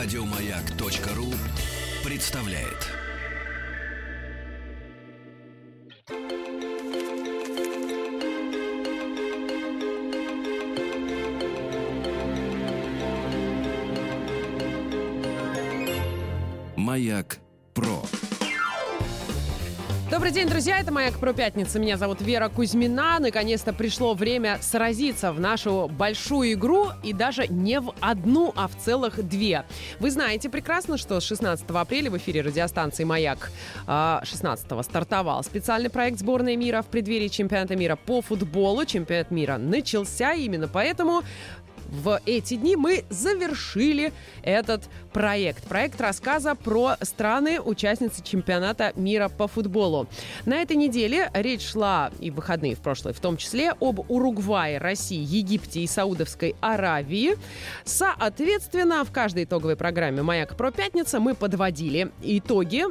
Радиомаяк.ру представляет. Маяк Про. Добрый день, друзья, это «Маяк про пятница». Меня зовут Вера Кузьмина. Наконец-то пришло время сразиться в нашу большую игру и даже не в одну, а в целых две. Вы знаете прекрасно, что с 16 апреля в эфире радиостанции «Маяк» 16 а, стартовал специальный проект сборной мира в преддверии чемпионата мира по футболу. Чемпионат мира начался, именно поэтому в эти дни мы завершили этот проект. Проект рассказа про страны, участницы чемпионата мира по футболу. На этой неделе речь шла и выходные в прошлой, в том числе об Уругвае, России, Египте и Саудовской Аравии. Соответственно, в каждой итоговой программе «Маяк про пятница» мы подводили итоги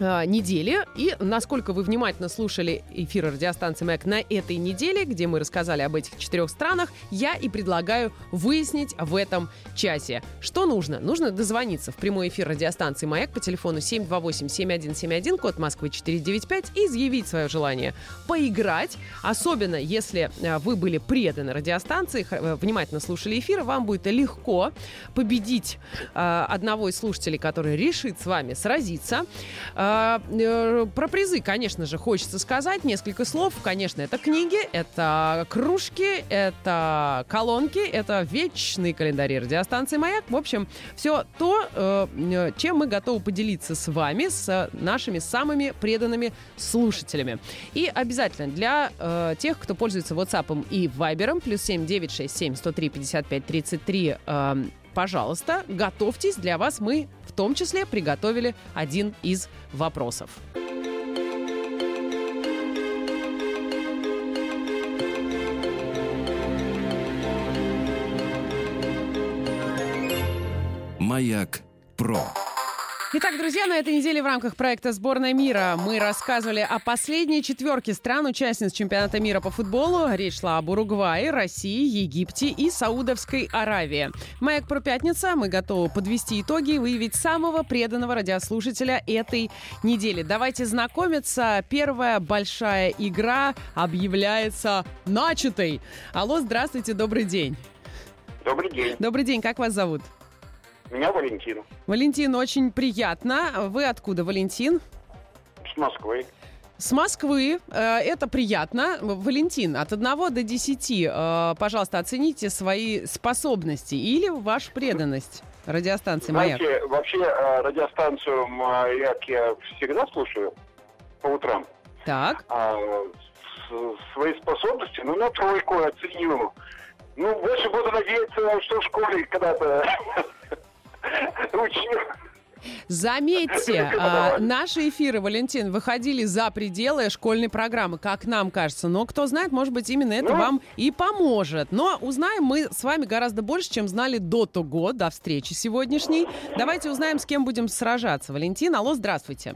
недели. И насколько вы внимательно слушали эфир радиостанции МЭК на этой неделе, где мы рассказали об этих четырех странах, я и предлагаю выяснить в этом часе. Что нужно? Нужно дозвониться в прямой эфир радиостанции «Маяк» по телефону 728-7171, код Москвы 495, и изъявить свое желание поиграть. Особенно, если э, вы были преданы радиостанции, э, внимательно слушали эфир, вам будет легко победить одного из слушателей, который решит с вами сразиться. А, э, про призы, конечно же, хочется сказать несколько слов. Конечно, это книги, это кружки, это колонки, это вечный календарь радиостанции «Маяк». В общем, все то, э, чем мы готовы поделиться с вами, с нашими самыми преданными слушателями. И обязательно для э, тех, кто пользуется WhatsApp и Viber, плюс 7 967 103 55 33, пожалуйста, готовьтесь, для вас мы в том числе приготовили один из вопросов. Маяк Про. Итак, друзья, на этой неделе в рамках проекта «Сборная мира» мы рассказывали о последней четверке стран-участниц чемпионата мира по футболу. Речь шла об Уругвае, России, Египте и Саудовской Аравии. Маяк про пятница. Мы готовы подвести итоги и выявить самого преданного радиослушателя этой недели. Давайте знакомиться. Первая большая игра объявляется начатой. Алло, здравствуйте, добрый день. Добрый день. Добрый день, как вас зовут? Меня Валентин. Валентин, очень приятно. Вы откуда, Валентин? С Москвы. С Москвы. Э, это приятно. Валентин, от 1 до 10, э, пожалуйста, оцените свои способности или вашу преданность радиостанции «Маяк». Знаете, вообще э, радиостанцию «Маяк» я всегда слушаю по утрам. Так. А свои способности, ну, на тройку оценю. Ну, больше буду надеяться, что в школе когда-то учил. Заметьте, а, наши эфиры, Валентин, выходили за пределы школьной программы, как нам кажется. Но кто знает, может быть, именно это ну? вам и поможет. Но узнаем мы с вами гораздо больше, чем знали до того, до встречи сегодняшней. Давайте узнаем, с кем будем сражаться. Валентин, алло, здравствуйте.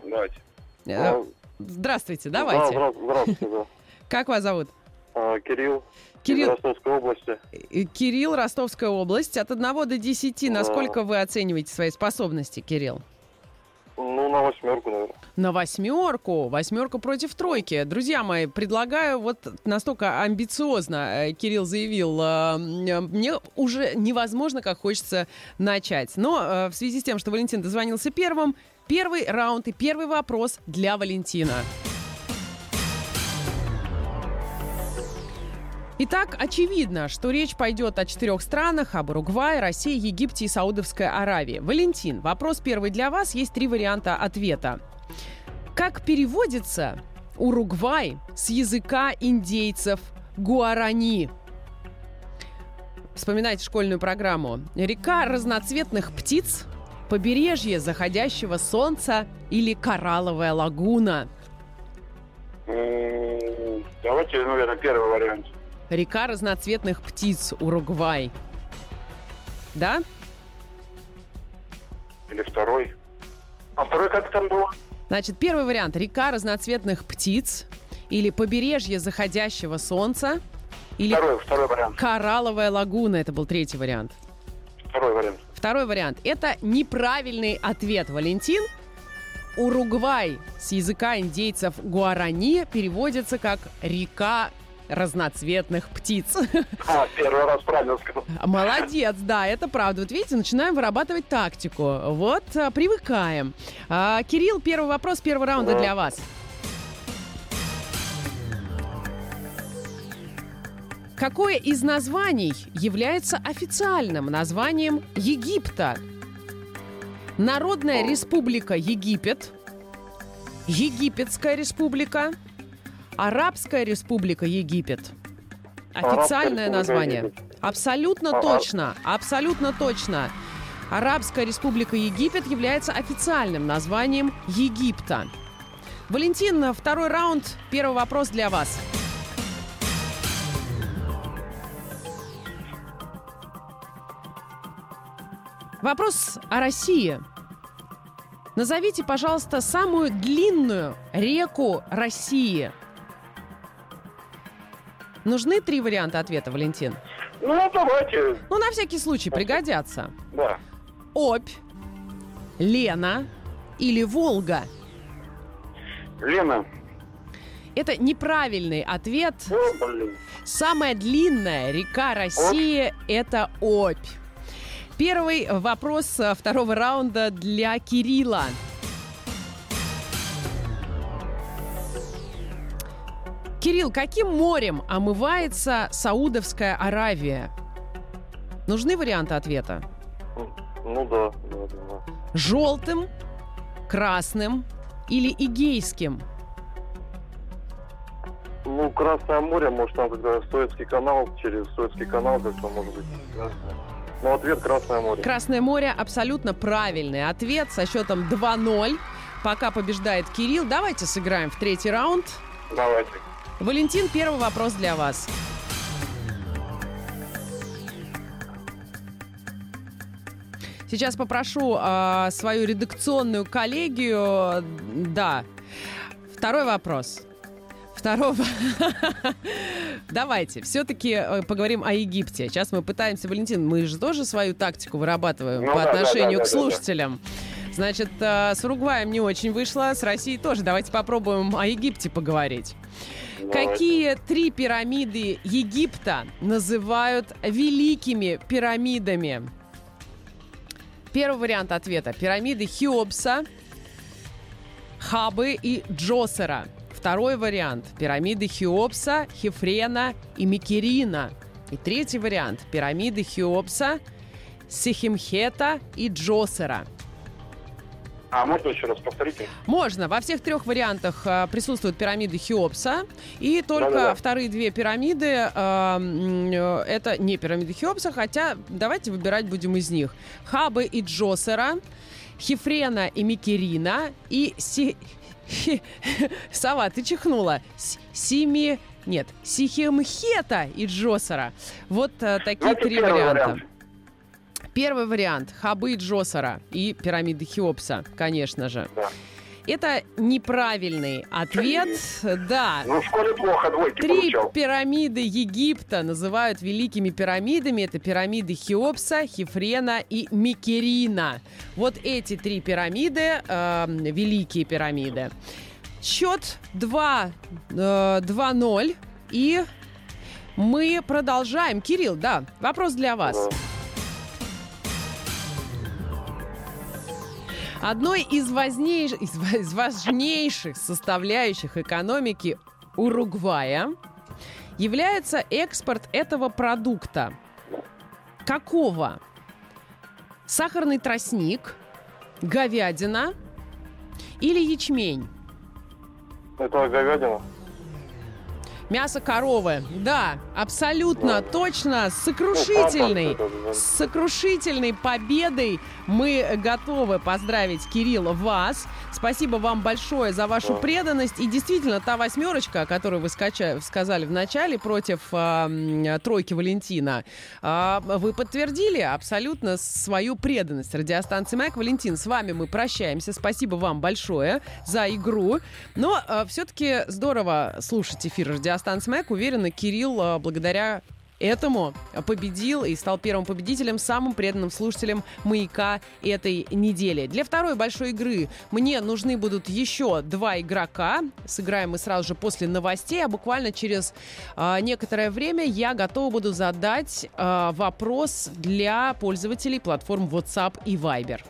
Э, здравствуйте, давайте. Да, здравствуйте, да. Как вас зовут? А, Кирилл. Кирилл, Ростовской области. Э, Кирилл, Ростовская область. От 1 до 10, насколько вы оцениваете свои способности, Кирилл? Ну, на восьмерку, наверное. На восьмерку. Восьмерка против тройки. Друзья мои, предлагаю вот настолько амбициозно э, Кирилл заявил, э, мне уже невозможно, как хочется начать. Но в связи с тем, что Валентин дозвонился первым, первый раунд и первый вопрос для Валентина. Итак, очевидно, что речь пойдет о четырех странах, об Уругвае, России, Египте и Саудовской Аравии. Валентин, вопрос первый для вас. Есть три варианта ответа. Как переводится Уругвай с языка индейцев гуарани? Вспоминайте школьную программу. Река разноцветных птиц, побережье заходящего солнца или коралловая лагуна? Давайте, наверное, первый вариант. Река разноцветных птиц, Уругвай. Да? Или второй. А второй как там было? Значит, первый вариант. Река разноцветных птиц. Или побережье заходящего солнца. Или второй, второй вариант. Коралловая лагуна. Это был третий вариант. Второй вариант. Второй вариант. Это неправильный ответ, Валентин. Уругвай с языка индейцев гуарани переводится как «река разноцветных птиц. А, первый раз правильно сказал. Молодец, да, это правда. Вот видите, начинаем вырабатывать тактику. Вот, а, привыкаем. А, Кирилл, первый вопрос первого раунда Да. для вас. Какое из названий является официальным названием Египта? Народная республика Египет, Египетская республика, Арабская республика Египет. Официальное Арабская название. Египет. Абсолютно Ага. точно, абсолютно точно. Арабская республика Египет является официальным названием Египта. Валентин, второй раунд, первый вопрос для вас. Вопрос о России. Назовите, пожалуйста, самую длинную реку России. Нужны три варианта ответа, Валентин? Ну, давайте, Ну, на всякий случай, пригодятся. да. Обь, Лена или Волга? Лена. Это неправильный ответ. О, блин. Самая длинная река России – это Обь. Первый вопрос э, второго раунда для Кирилла. Кирилл, каким морем омывается Саудовская Аравия? Нужны варианты ответа? Ну да, да, да, да. Желтым, красным или игейским? Ну, Красное море, может, там когда Суэцкий канал, через Суэцкий канал как-то может быть. Красное. Ну, ответ Красное море. Красное море абсолютно правильный ответ со счетом 2-0. Пока побеждает Кирилл. Давайте сыграем в третий раунд. Давайте. Валентин, первый вопрос для вас. Сейчас попрошу а, свою редакционную коллегию. Да. Второй вопрос. Второго. Давайте, все-таки э, поговорим о Египте. Сейчас мы пытаемся, Валентин, мы же тоже свою тактику вырабатываем Ну по да, отношению да, к да, да. слушателям. Значит, э, с Уругваем не очень вышло, с Россией тоже. Давайте попробуем о Египте поговорить. Давайте. Какие три пирамиды Египта называют великими пирамидами? Первый вариант ответа. Пирамиды Хеопса, Хабы и Джосера. Второй вариант. Пирамиды Хеопса, Хефрена и Микерина. И третий вариант. Пирамиды Хеопса, Сихимхета и Джосера. А можно еще раз повторите? Можно. Во всех трех вариантах а, присутствуют пирамиды Хеопса. И только Да-да-да. вторые две пирамиды а, э, это не пирамиды Хеопса, хотя давайте выбирать будем из них. Хабы и Джосера, Хефрена и Микерина и Си... Хи- Сова, ты чихнула. С- Сими... Нет, Сихемхета и Джосера. Вот а, такие три варианта. вариант. Первый вариант. Хабы Джосера и пирамиды Хеопса, конечно же. Да. Это неправильный ответ. Да. Ну, в школе плохо двойки Три получал. пирамиды Египта называют великими пирамидами. Это пирамиды Хеопса, Хефрена и Микерина. Вот эти три пирамиды, э, великие пирамиды. Счет 2, э, 2-0. И мы продолжаем. Кирилл, да, вопрос для вас. Да. Одной из, вознейш- из из важнейших составляющих экономики Уругвая является экспорт этого продукта. Какого? Сахарный тростник, говядина или ячмень? Это говядина. Мясо коровы. Да, абсолютно точно. С Ну, сокрушительной, да. с сокрушительной победой мы готовы поздравить, Кирилл, вас. Спасибо вам большое за вашу Да. преданность. И действительно, та восьмерочка, которую вы скача- сказали в начале против а, м, тройки Валентина, а, вы подтвердили абсолютно свою преданность радиостанции «Маяк». Валентин, с вами мы прощаемся. Спасибо вам большое за игру. Но все-таки здорово слушать эфир радиостанции «Маяк». Уверена, Кирилл, а, благодаря этому победил и стал первым победителем, самым преданным слушателем «Маяка» этой недели. Для второй большой игры мне нужны будут еще два игрока. Сыграем мы сразу же после новостей, а буквально через э, некоторое время я готова буду задать э, вопрос для пользователей платформ WhatsApp и Viber.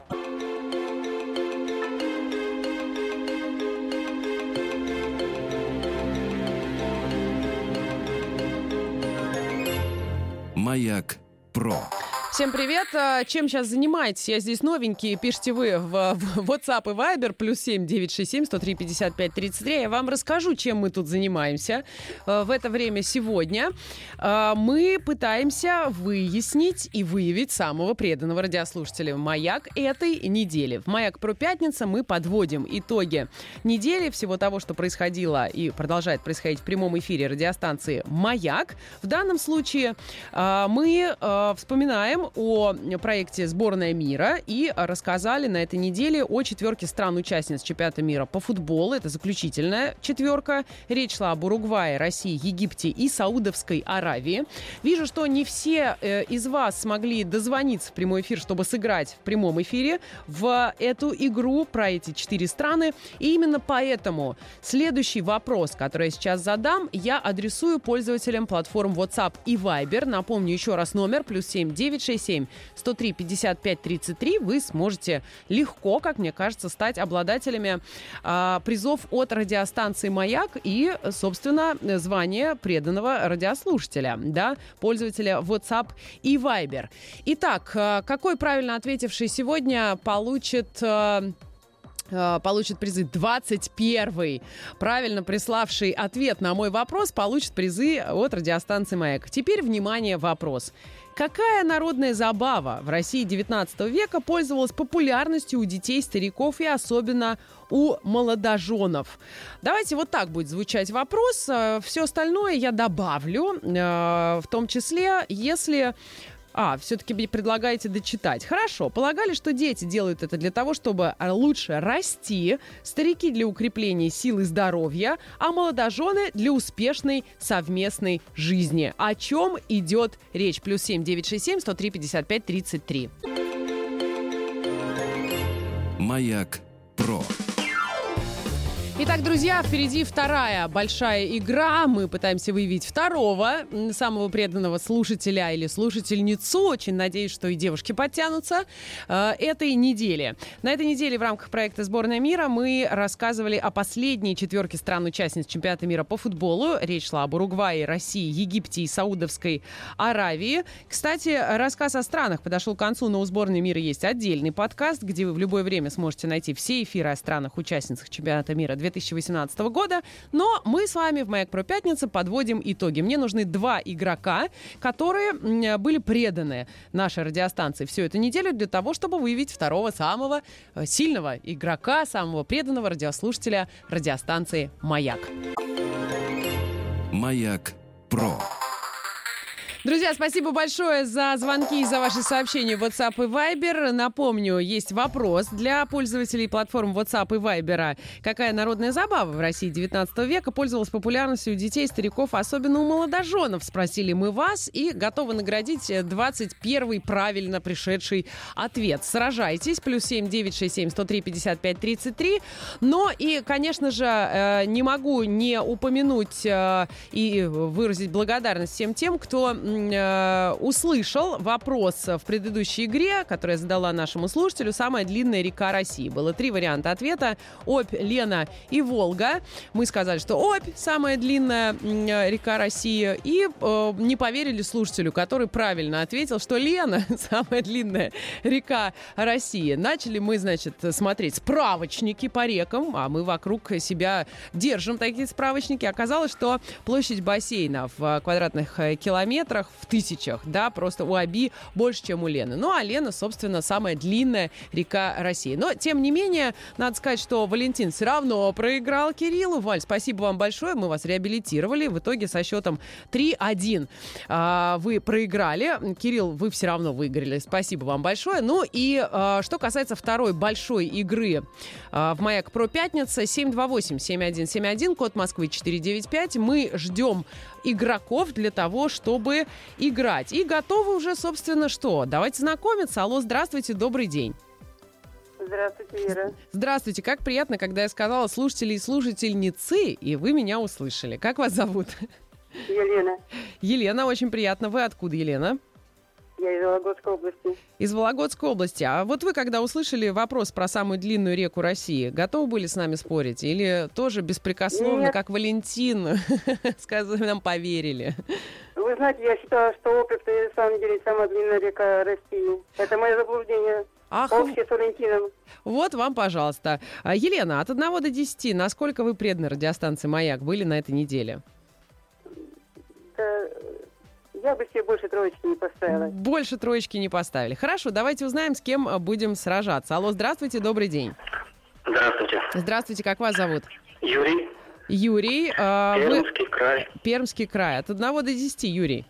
Маяк Про. Всем привет! А, чем сейчас занимаетесь? Я здесь новенький. Пишите вы в, WhatsApp и Viber плюс 7 967 103 55 33. Я вам расскажу, чем мы тут занимаемся а, в это время сегодня. А, мы пытаемся выяснить и выявить самого преданного радиослушателя «Маяк» этой недели. В «Маяк про пятница» мы подводим итоги недели всего того, что происходило и продолжает происходить в прямом эфире радиостанции «Маяк». В данном случае мы вспоминаем о проекте «Сборная мира» и рассказали на этой неделе о четверке стран-участниц чемпионата мира по футболу. Это заключительная четверка. Речь шла об Уругвае, России, Египте и Саудовской Аравии. Вижу, что не все э, из вас смогли дозвониться в прямой эфир, чтобы сыграть в прямом эфире в эту игру про эти четыре страны. И именно поэтому следующий вопрос, который я сейчас задам, я адресую пользователям платформ WhatsApp и Viber. Напомню еще раз номер плюс 7 9 967 103 55 33 вы сможете легко, как мне кажется, стать обладателями а, призов от радиостанции «Маяк» и, собственно, звание преданного радиослушателя, да, пользователя WhatsApp и Viber. Итак, а, какой правильно ответивший сегодня получит а, а, получит призы 21 правильно приславший ответ на мой вопрос получит призы от радиостанции «Маяк». Теперь, внимание, вопрос. Какая народная забава в России 19 века пользовалась популярностью у детей, стариков и особенно у молодоженов? Давайте вот так будет звучать вопрос. Э, Все остальное я добавлю, э, в том числе, если а, все-таки предлагаете дочитать. Хорошо. Полагали, что дети делают это для того, чтобы а, лучше расти, старики для укрепления сил и здоровья, а молодожены для успешной совместной жизни. О чем идет речь? Плюс семь девять шесть семь сто три пятьдесят пять тридцать три. Маяк Про. Итак, друзья, впереди вторая большая игра. Мы пытаемся выявить второго, самого преданного слушателя или слушательницу. Очень надеюсь, что и девушки подтянутся э, этой недели. На этой неделе в рамках проекта «Сборная мира» мы рассказывали о последней четверке стран-участниц чемпионата мира по футболу. Речь шла об Уругвае, России, Египте и Саудовской Аравии. Кстати, рассказ о странах подошел к концу, но у «Сборной мира» есть отдельный подкаст, где вы в любое время сможете найти все эфиры о странах-участницах чемпионата мира 2018 года. Но мы с вами в «Маяк про пятницу» подводим итоги. Мне нужны два игрока, которые были преданы нашей радиостанции всю эту неделю для того, чтобы выявить второго самого э, сильного игрока, самого преданного радиослушателя радиостанции «Маяк». «Маяк Про». Друзья, спасибо большое за звонки и за ваши сообщения в WhatsApp и Viber. Напомню, есть вопрос для пользователей платформ WhatsApp и Viber. Какая народная забава в России 19 века пользовалась популярностью у детей, стариков, особенно у молодоженов? Спросили мы вас и готовы наградить 21 правильно пришедший ответ. Сражайтесь. Плюс 7 967 103 55 33. Но и, конечно же, э, не могу не упомянуть э, и выразить благодарность всем тем, кто э, услышал вопрос в предыдущей игре, которую я задала нашему слушателю. Самая длинная река России. Было три варианта ответа. Обь, Лена и Волга. Мы сказали, что Обь самая длинная э, река России. И э, не поверили слушателю, который правильно ответил, что Лена самая длинная река России. Начали мы, значит, смотреть справочники по рекам, а мы вокруг себя держим такие справочники. Оказалось, что площадь бассейна в квадратных э, километрах тысячах, в тысячах, да, просто у Аби больше, чем у Лены. Ну, а Лена, собственно, самая длинная река России. Но, тем не менее, надо сказать, что Валентин все равно проиграл Кириллу. Валь, спасибо вам большое, мы вас реабилитировали. В итоге со счетом 3-1 а, вы проиграли. Кирилл, вы все равно выиграли. Спасибо вам большое. Ну и а, что касается второй большой игры а, в «Маяк Про Пятница», 728-7171, код Москвы 495. Мы ждем игроков для того, чтобы играть. И готовы уже, собственно, что? Давайте знакомиться. Алло, здравствуйте, добрый день. Здравствуйте, Вера. Здравствуйте, как приятно, когда я сказала слушатели и слушательницы, и вы меня услышали. Как вас зовут? Елена. Елена, очень приятно. Вы откуда, Елена? Я из Вологодской области. Из Вологодской области. А вот вы, когда услышали вопрос про самую длинную реку России, готовы были с нами спорить? Или тоже беспрекословно, Нет. как Валентин, сказали, нам поверили? Вы знаете, я считала, что это на самом деле самая длинная река России. Это мое заблуждение. Ах, Общее с Валентином. вот вам, пожалуйста. А, Елена, от 1 до 10, насколько вы преданы радиостанции «Маяк» были на этой неделе? Да, я бы себе больше троечки не поставила. Больше троечки не поставили. Хорошо, давайте узнаем, с кем а, будем сражаться. Алло, здравствуйте, добрый день. Здравствуйте. Здравствуйте, как вас зовут? Юрий, Юрий, вы Пермский край. Пермский край. От 1 до 10, Юрий.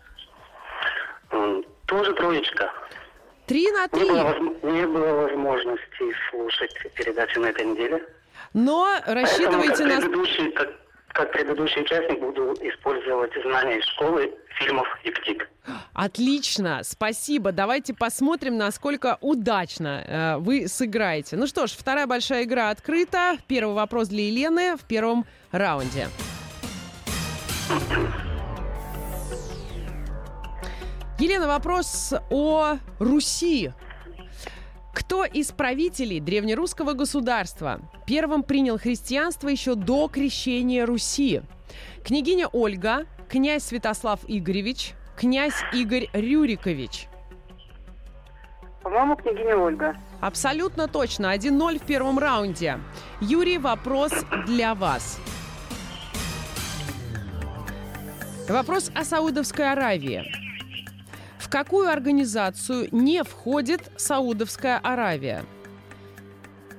Тоже троечка. Три на Не три. было, возм- не было возможности слушать передачу на этой неделе. Но Поэтому, рассчитывайте как на... предыдущий, как, как предыдущий участник, буду использовать знания из школы, фильмов и книг. Отлично, спасибо. Давайте посмотрим, насколько удачно э, вы сыграете. Ну что ж, вторая большая игра открыта. Первый вопрос для Елены в первом раунде. Елена, вопрос о Руси. Кто из правителей древнерусского государства первым принял христианство еще до крещения Руси? Княгиня Ольга, князь Святослав Игоревич, князь Игорь Рюрикович. По-моему, княгиня Ольга. Абсолютно точно. 1-0 в первом раунде. Юрий, вопрос для вас. Вопрос о Саудовской Аравии. Какую организацию не входит Саудовская Аравия?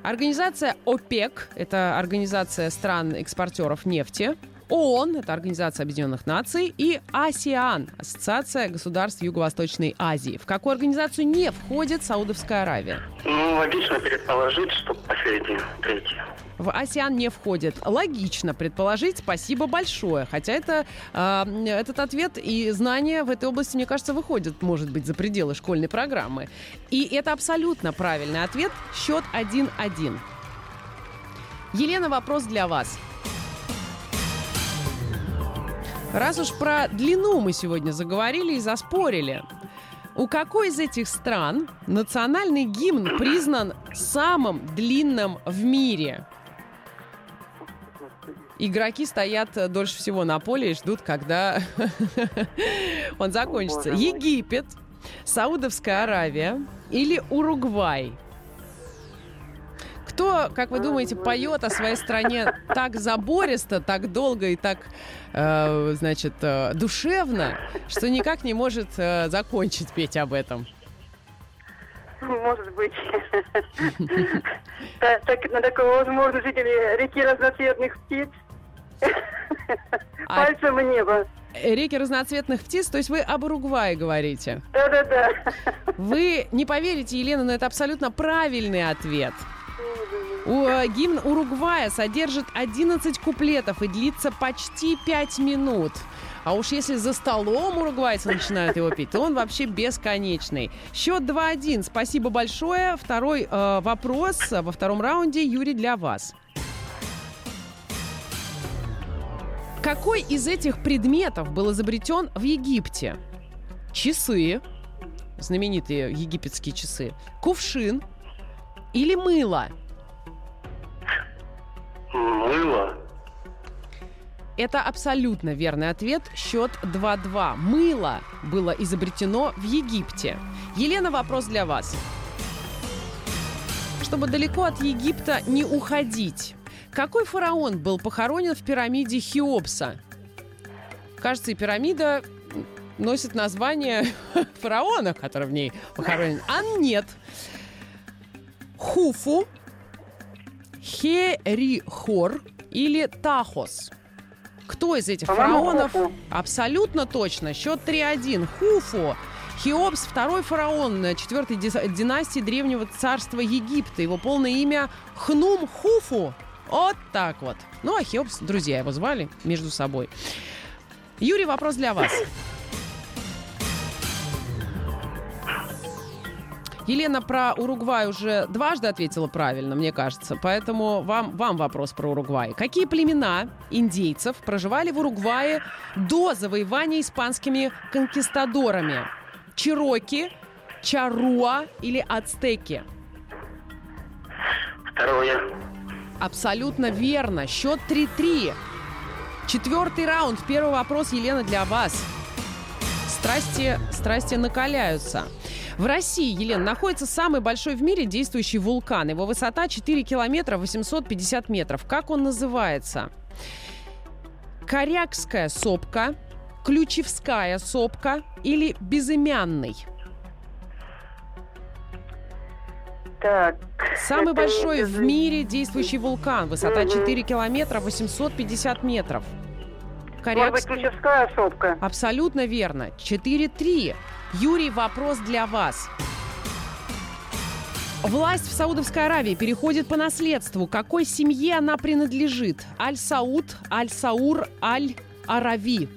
Организация ОПЕК – это организация стран-экспортеров нефти. ООН – это Организация Объединенных Наций. И АСИАН – Ассоциация государств Юго-Восточной Азии. В какую организацию не входит Саудовская Аравия? Ну, логично предположить, что посередине, третий. В АСИАН не входит. Логично предположить. Спасибо большое. Хотя это, э, этот ответ и знания в этой области, мне кажется, выходят, может быть, за пределы школьной программы. И это абсолютно правильный ответ. Счет 1-1. Елена, вопрос для вас. Раз уж про длину мы сегодня заговорили и заспорили, у какой из этих стран национальный гимн признан самым длинным в мире? Игроки стоят дольше всего на поле и ждут, когда он закончится. Египет, Саудовская Аравия или Уругвай? Кто, как вы думаете, поет о своей стране так забористо, так долго и так, э, значит, э, душевно, что никак не может э, закончить петь об этом? Может быть. Так- На такую возможность жители реки разноцветных птиц. А- Пальцем в небо. Реки разноцветных птиц, то есть вы об Уругвае говорите. Да-да-да. Вы не поверите, Елена, но это абсолютно правильный ответ. У, э, гимн Уругвая содержит 11 куплетов и длится почти 5 минут. А уж если за столом уругвайцы начинают его петь, то он вообще бесконечный. Счет 2-1. Спасибо большое. Второй э, вопрос во втором раунде. Юрий, для вас. Какой из этих предметов был изобретен в Египте? Часы, знаменитые египетские часы, кувшин или мыло? Мыло. Это абсолютно верный ответ. Счет 2-2. Мыло было изобретено в Египте. Елена, вопрос для вас. Чтобы далеко от Египта не уходить, какой фараон был похоронен в пирамиде Хеопса? Кажется, и пирамида носит название фараона, который в ней похоронен. А нет. Хуфу, Херихор или Тахос? Кто из этих фараонов? Абсолютно точно. Счет 3-1. Хуфу. Хеопс – второй фараон четвертой династии древнего царства Египта. Его полное имя Хнум Хуфу. Вот так вот. Ну, а Хеопс, друзья его звали между собой. Юрий, вопрос для вас. Елена про Уругвай уже дважды ответила правильно, мне кажется. Поэтому вам, вам вопрос про Уругвай. Какие племена индейцев проживали в Уругвае до завоевания испанскими конкистадорами? Чироки, Чаруа или Ацтеки? Второе. Абсолютно верно. Счет 3-3. Четвертый раунд. Первый вопрос, Елена, для вас. Страсти, страсти накаляются. В России, Елена, находится самый большой в мире действующий вулкан. Его высота 4 километра 850 метров. Как он называется? Корякская сопка, Ключевская сопка или Безымянный? Так. Самый это большой не в мире действующий вулкан. Высота Мгм. 4 километра 850 метров. Может быть, Корякский. ключевская сопка. Абсолютно верно. 4-3. Юрий, вопрос для вас. Власть в Саудовской Аравии переходит по наследству. Какой семье она принадлежит? Аль-Сауд, Аль-Саур, Аль-Арави.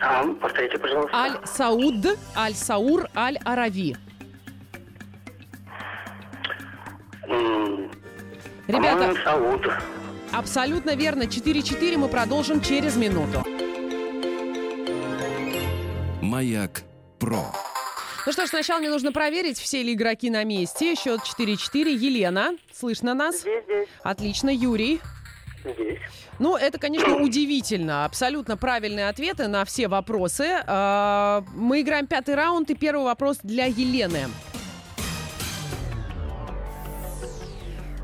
А, повторите, пожалуйста. Аль-Сауд, Аль-Саур, Аль-Арави. Ребята, абсолютно верно. 4-4 мы продолжим через минуту. Маяк про. Ну что ж, сначала мне нужно проверить, все ли игроки на месте. Счет 4-4. Елена, слышно нас? Здесь, здесь. Отлично. Юрий. Здесь. Ну, это, конечно, удивительно. Абсолютно правильные ответы на все вопросы. А, Мы играем пятый раунд, и первый вопрос для Елены.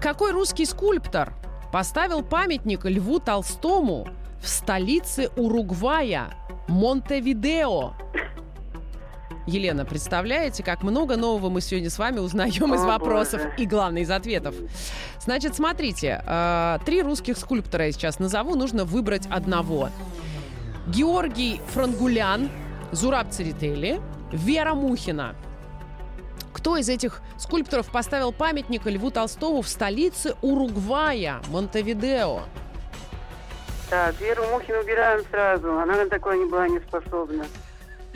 Какой русский скульптор поставил памятник Льву Толстому в столице Уругвая, Монтевидео? Елена, представляете, как много нового мы сегодня с вами узнаем из О, вопросов боже. и, главное, из ответов. Значит, смотрите, э, три русских скульптора я сейчас назову, нужно выбрать одного. Георгий Франгулян, Зураб Церетели, Вера Мухина. Кто из этих скульпторов поставил памятник Льву Толстому в столице Уругвая, Монтевидео? Так, Веру Мухину убираем сразу. Она на такое не была не способна.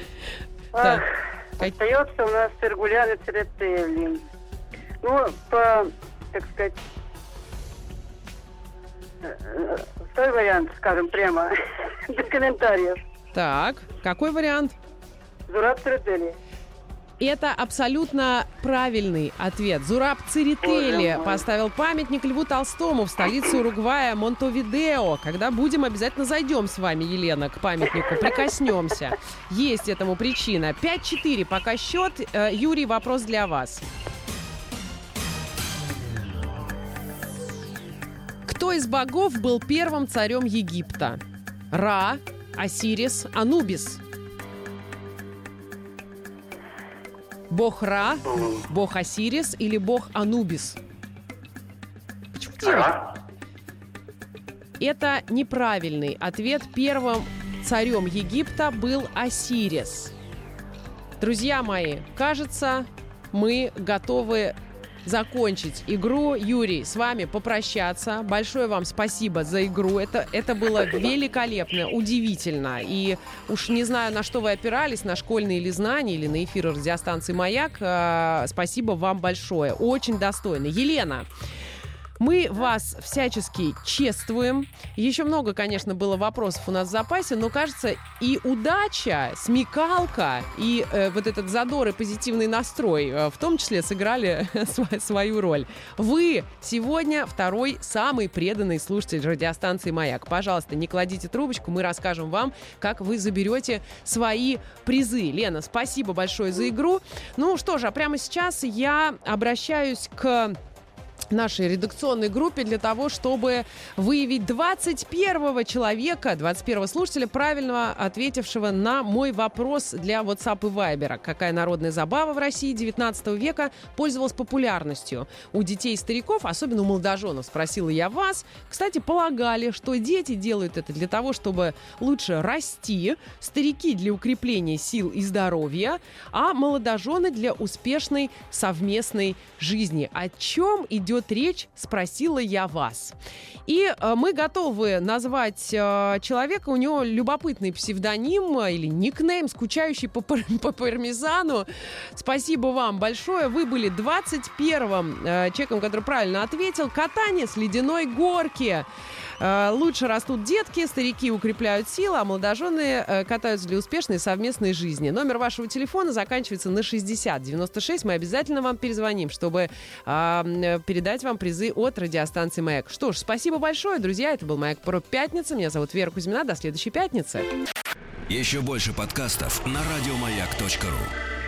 Ах, как- Остается у нас Сергулян и Церетели. Ну, по, так сказать, э, э, второй вариант, скажем прямо, без комментариев. Так, какой вариант? Зураб Церетели. Это абсолютно правильный ответ. Зураб Церетели поставил памятник Льву Толстому в столице Уругвая Монтовидео. Когда будем, обязательно зайдем с вами, Елена, к памятнику, прикоснемся. Есть этому причина. 5-4 пока счет. Э, Юрий, вопрос для вас. Кто из богов был первым царем Египта? Ра, Осирис, Анубис. Бог Ра, бог Осирис или бог Анубис? Почему? Ра. Это неправильный ответ. Первым царем Египта был Осирис. Друзья мои, кажется, мы готовы закончить игру. Юрий, с вами попрощаться. Большое вам спасибо за игру. Это, это было великолепно, удивительно. И уж не знаю, на что вы опирались, на школьные или знания, или на эфир радиостанции «Маяк». А, Спасибо вам большое. Очень достойно. Елена, мы вас всячески чествуем. Еще много, конечно, было вопросов у нас в запасе, но, кажется, и удача, смекалка, и э, вот этот задор и позитивный настрой э, в том числе сыграли сва- свою роль. Вы сегодня второй самый преданный слушатель радиостанции «Маяк». Пожалуйста, не кладите трубочку, мы расскажем вам, как вы заберете свои призы. Лена, спасибо большое за игру. Ну что же, а прямо сейчас я обращаюсь к нашей редакционной группе для того, чтобы выявить 21 человека, 21 слушателя, правильно ответившего на мой вопрос для WhatsApp и Viber. Какая народная забава в России 19 века пользовалась популярностью у детей и стариков, особенно у молодоженов, спросила я вас. Кстати, полагали, что дети делают это для того, чтобы лучше расти, старики для укрепления сил и здоровья, а молодожены для успешной совместной жизни. О чем идет идет речь, спросила я вас. И э, мы готовы назвать э, человека, у него любопытный псевдоним э, или никнейм, скучающий по, по пармезану. Спасибо вам большое. Вы были 21-м э, человеком, который правильно ответил. Катание с ледяной горки. Э, лучше растут детки, старики укрепляют силы, а молодожены э, катаются для успешной совместной жизни. Номер вашего телефона заканчивается на 6096. Мы обязательно вам перезвоним, чтобы передать вам призы от радиостанции «Маяк». Что ж, спасибо большое, друзья. Это был «Маяк про пятница». Меня зовут Вера Кузьмина. До следующей пятницы. Еще больше подкастов на радиомаяк.ру.